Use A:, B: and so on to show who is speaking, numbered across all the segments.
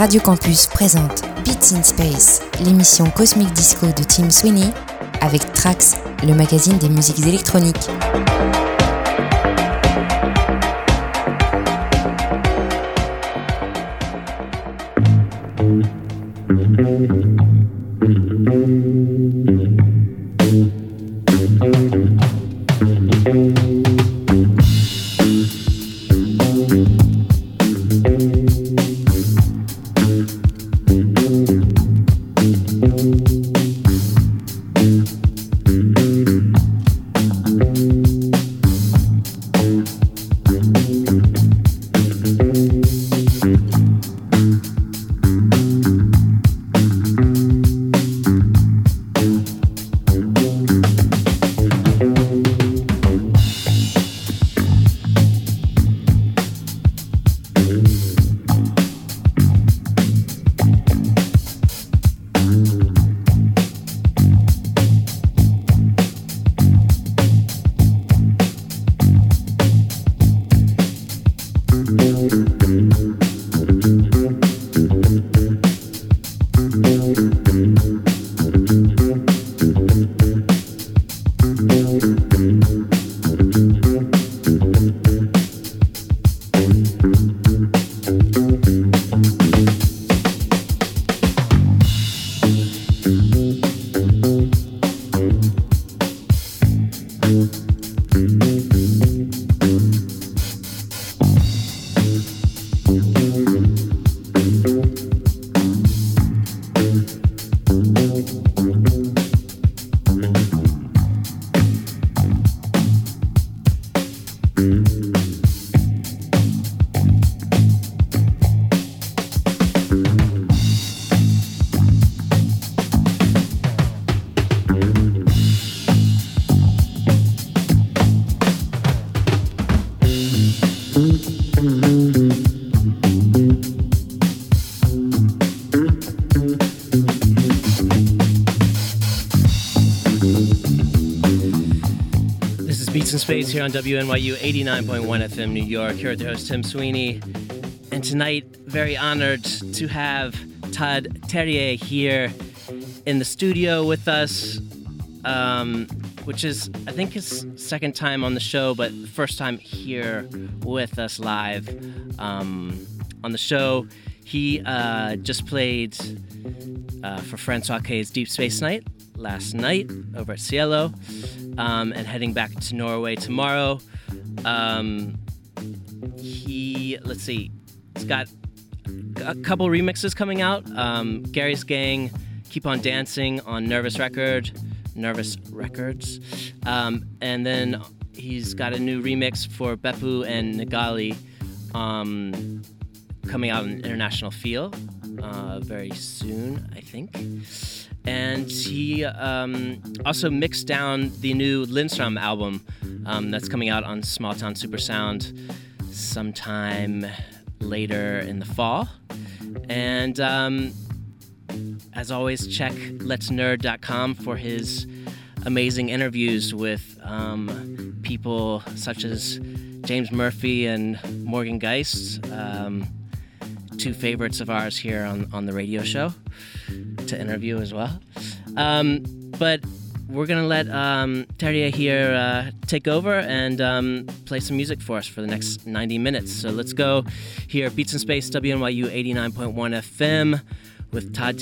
A: Radio Campus présente Beats in Space, l'émission cosmique disco de Tim Sweeney, avec Trax, le magazine des musiques électroniques.
B: Space here on WNYU 89.1 FM New York. Here with the host Tim Sweeney. And tonight, very honored to have Todd Terje here in the studio with us, um, which is, I think, his second time on the show, but first time here with us live um, on the show. He uh, just played uh, for Francois K's Deep Space Night last night over at Cielo um, and heading back to Norway tomorrow. Um, he, let's see, he's got a couple remixes coming out. Um, Gary's Gang, Keep on Dancing on Nervous Record, Nervous Records. Um, and then he's got a new remix for Beppu and Nagali um, coming out in International Feel uh, very soon, I think and he um, also mixed down the new Lindstrom album um, that's coming out on Small Town Super Sound sometime later in the fall. And um, as always, check letsnerd.com for his amazing interviews with um, people such as James Murphy and Morgan Geist, um, two favorites of ours here on, on the radio show to interview as well. Um, but we're gonna let um, Terje here uh, take over and um, play some music for us for the next 90 minutes. So let's go here, Beats in Space, WNYU 89.1 FM with Todd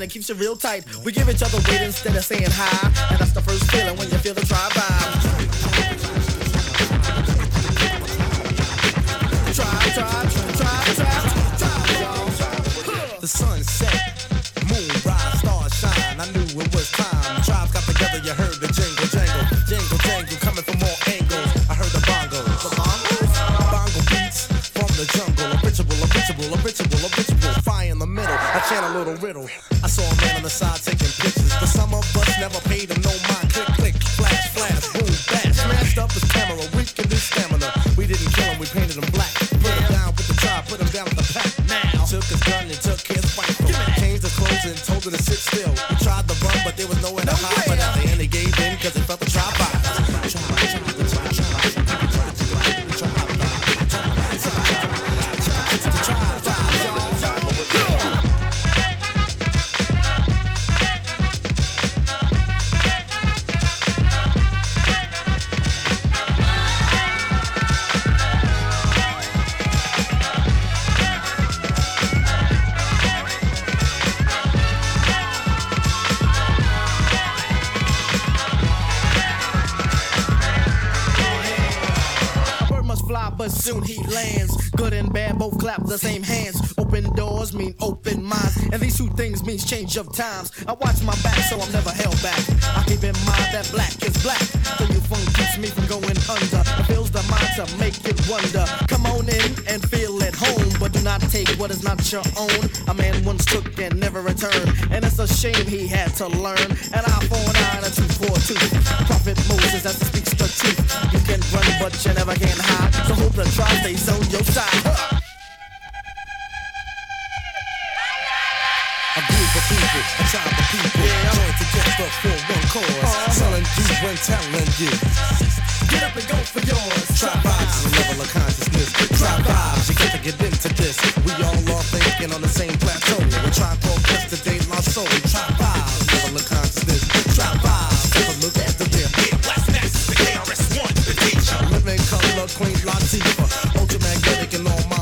C: and
D: keeps it real tight. We give each other weight instead of soon he lands.
C: Good and bad both clap the same hands. Open doors mean open minds, and these two things means change of times. I watch my back so I'm never held back. I keep in mind that black is black. The new funk keeps me from going under. It fills the mind to make it wonder. Come on in and feel at home, but do not take what is not your own. A man once took and never returned, and it's a shame he had to learn. And I four nine and two four two. Prophet Moses, that's the the truth. You can run but you never can hide. So hope the trial stays on your side.
D: A group of people, a tribe of people, joined together for one cause. Uh-huh. Selling you and telling you.
C: Get up and go for yours.
D: Try vibes is a level of consciousness. Try vibes, you get to get into this. We all are thinking on the same plateau. We're trying to oppress the day my soul. Try vibes, Queen Latifah. Ultramagnetic and all my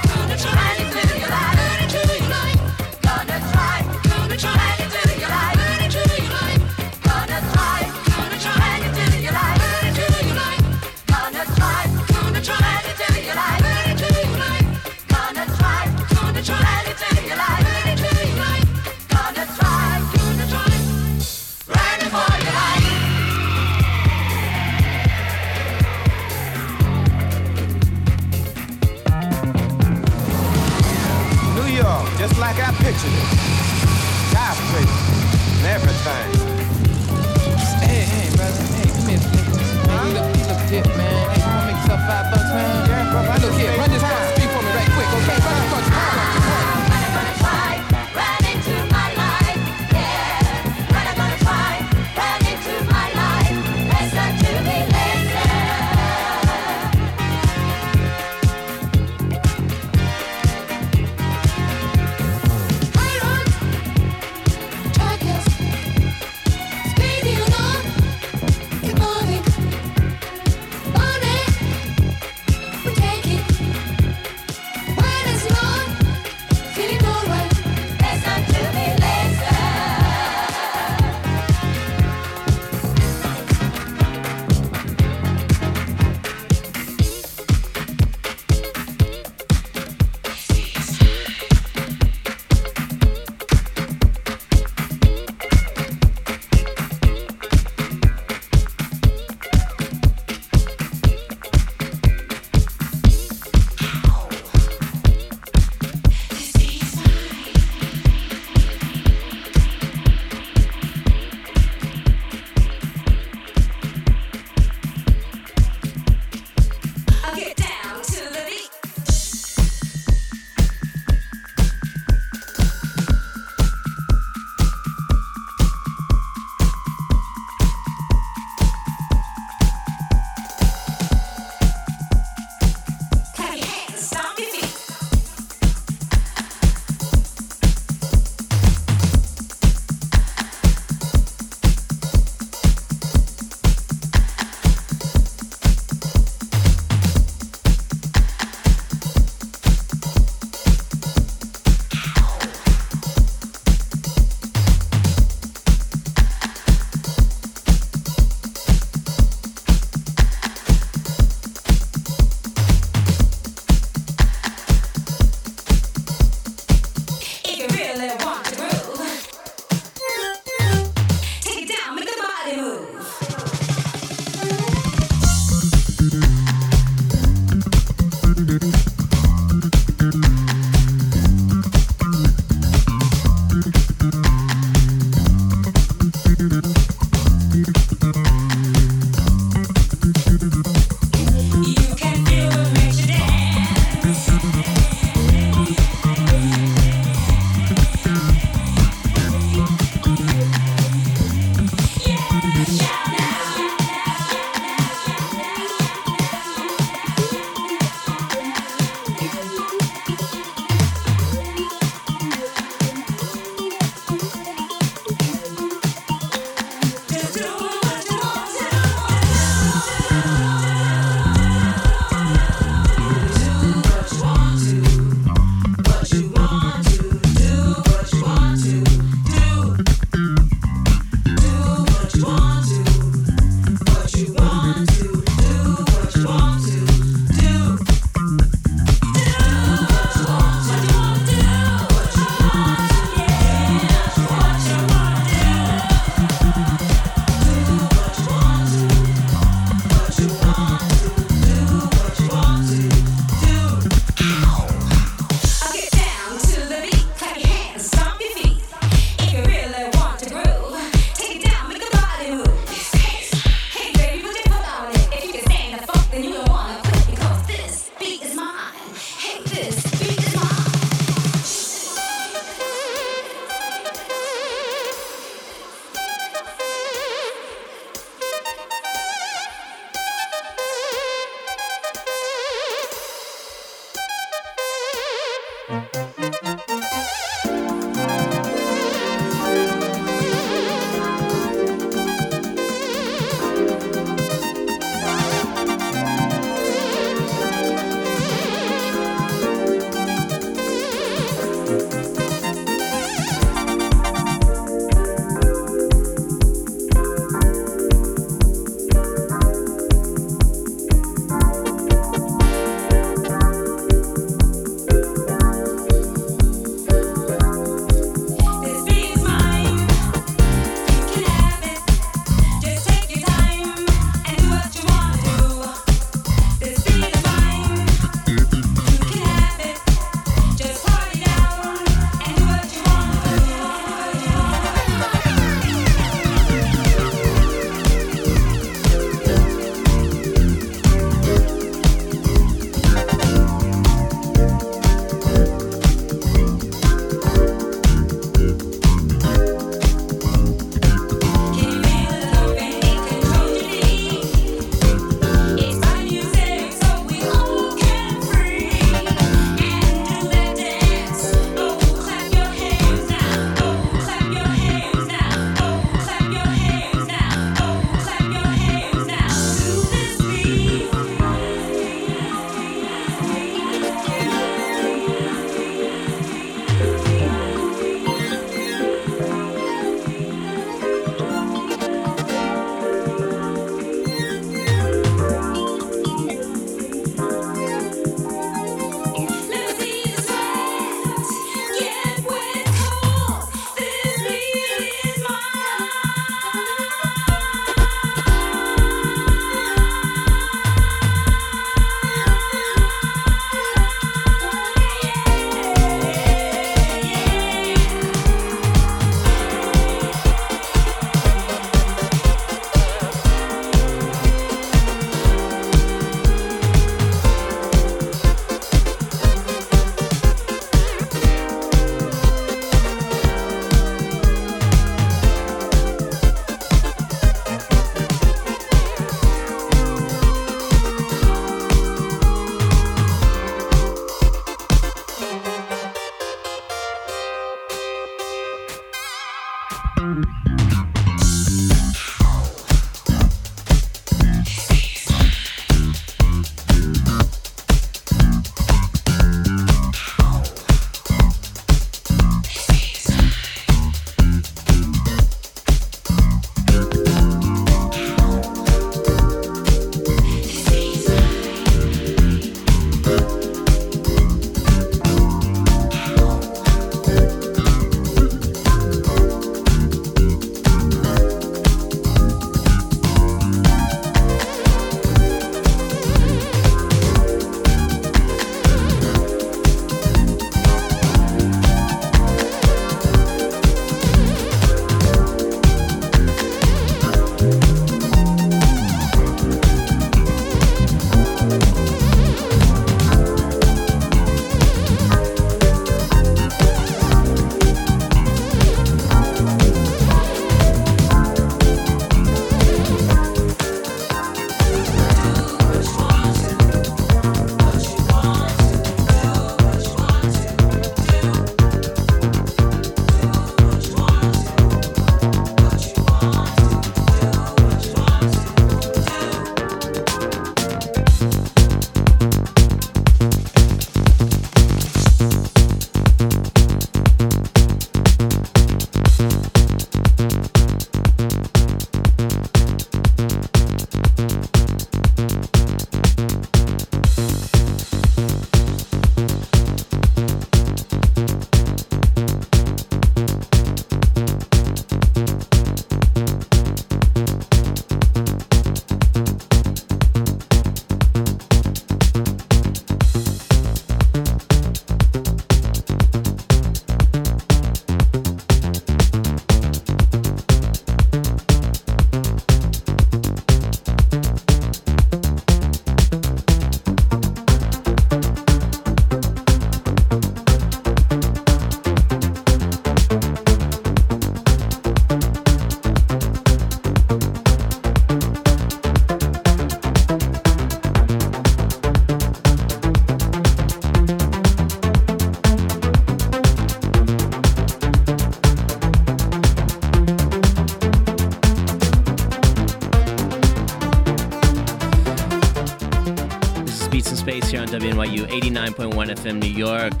B: 89.1 FM New York.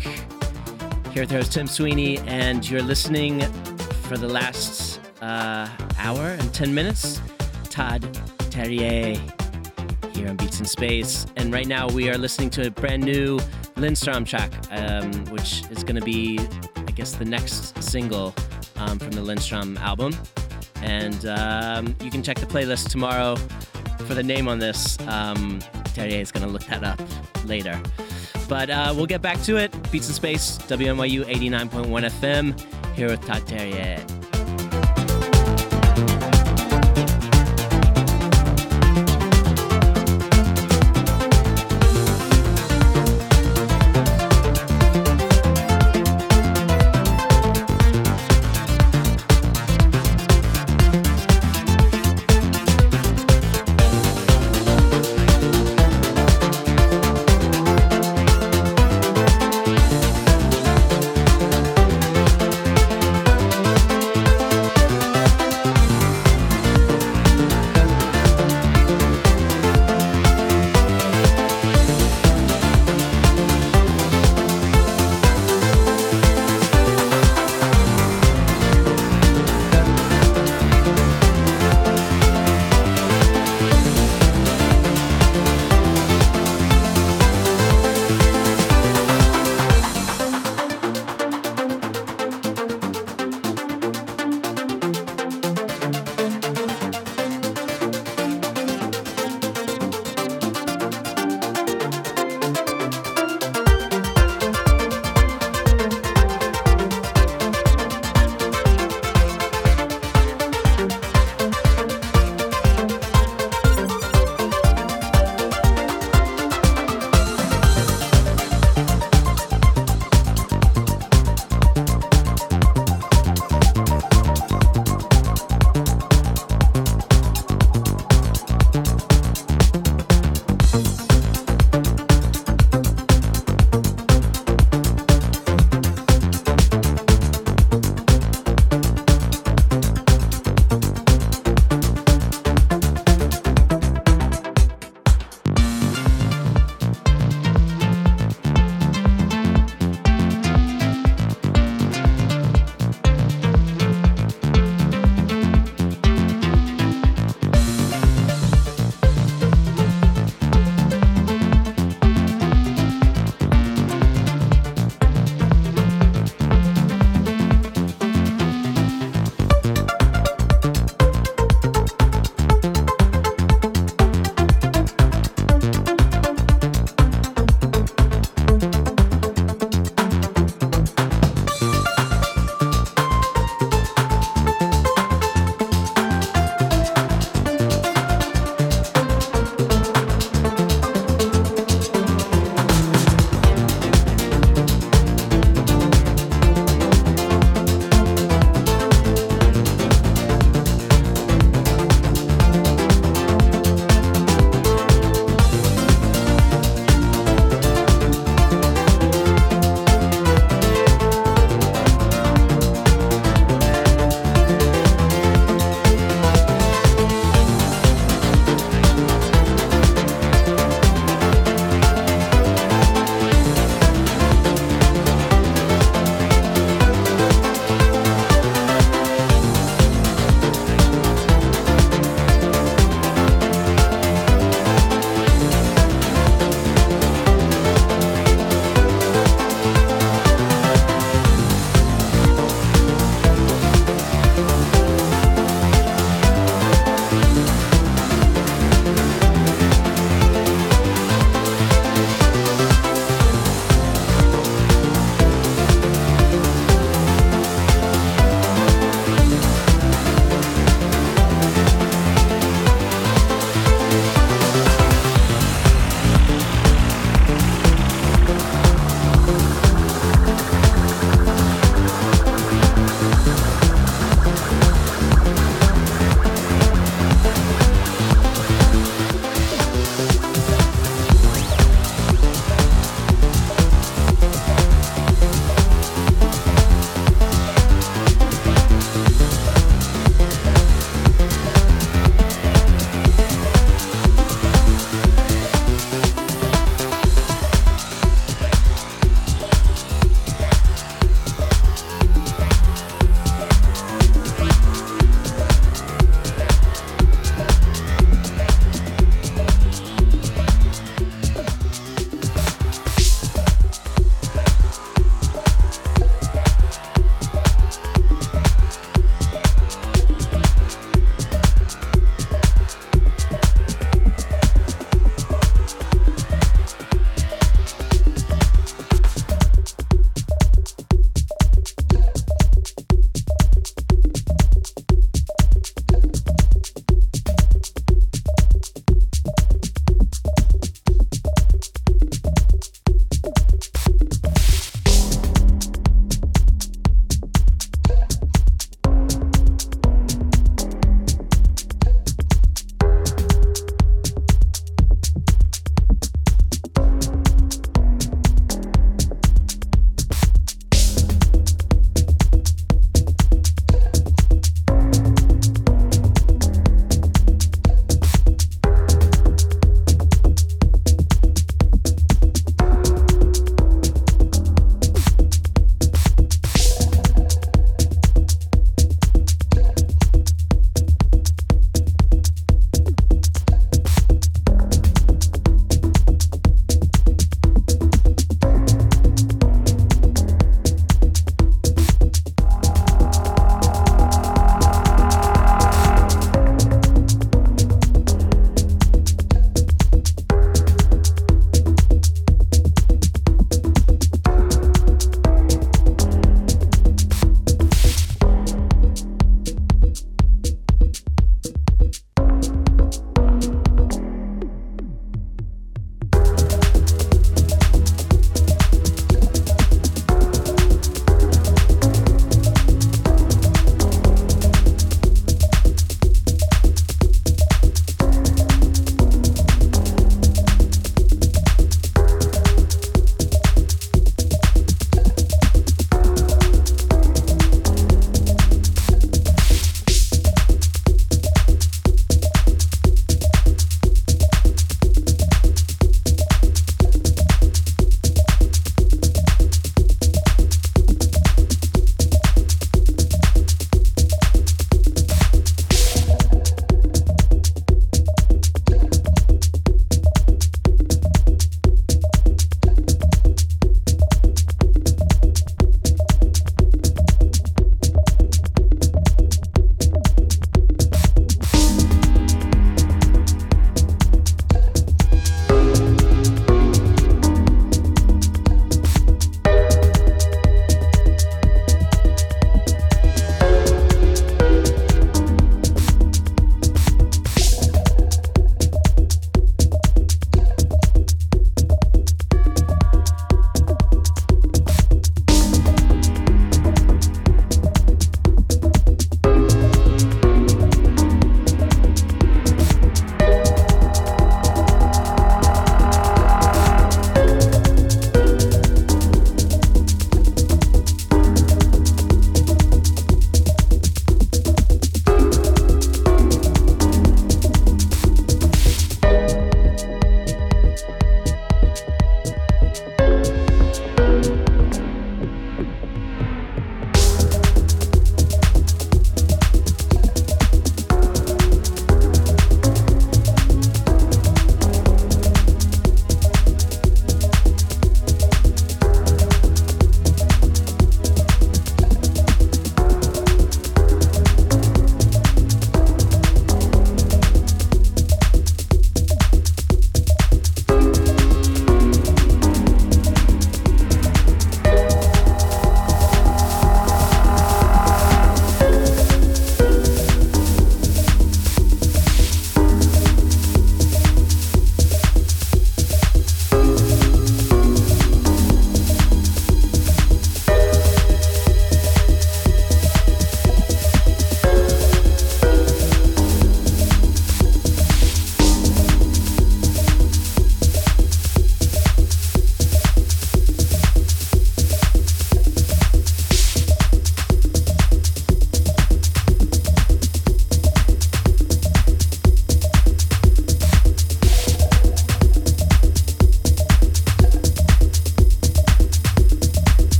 B: Here with host Tim Sweeney, and you're listening for the last uh, hour and 10 minutes. Todd Terje here on Beats in Space. And right now we are listening to a brand new Lindstrom track, um, which is going to be, I guess, the next single um, from the Lindstrom album. And um, you can check the playlist tomorrow for the name on this. Um, Terje is going to look that up later. But uh, we'll get back to it. Beats in Space, WNYU 89.1 FM, here with Todd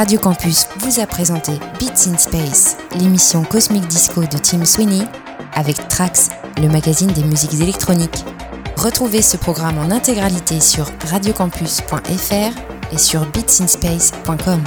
A: Radio Campus vous a présenté Beats in Space, l'émission cosmique disco de Tim Sweeney, avec Trax, le magazine des musiques électroniques. Retrouvez ce programme en intégralité sur radiocampus.fr et sur beatsinspace.com.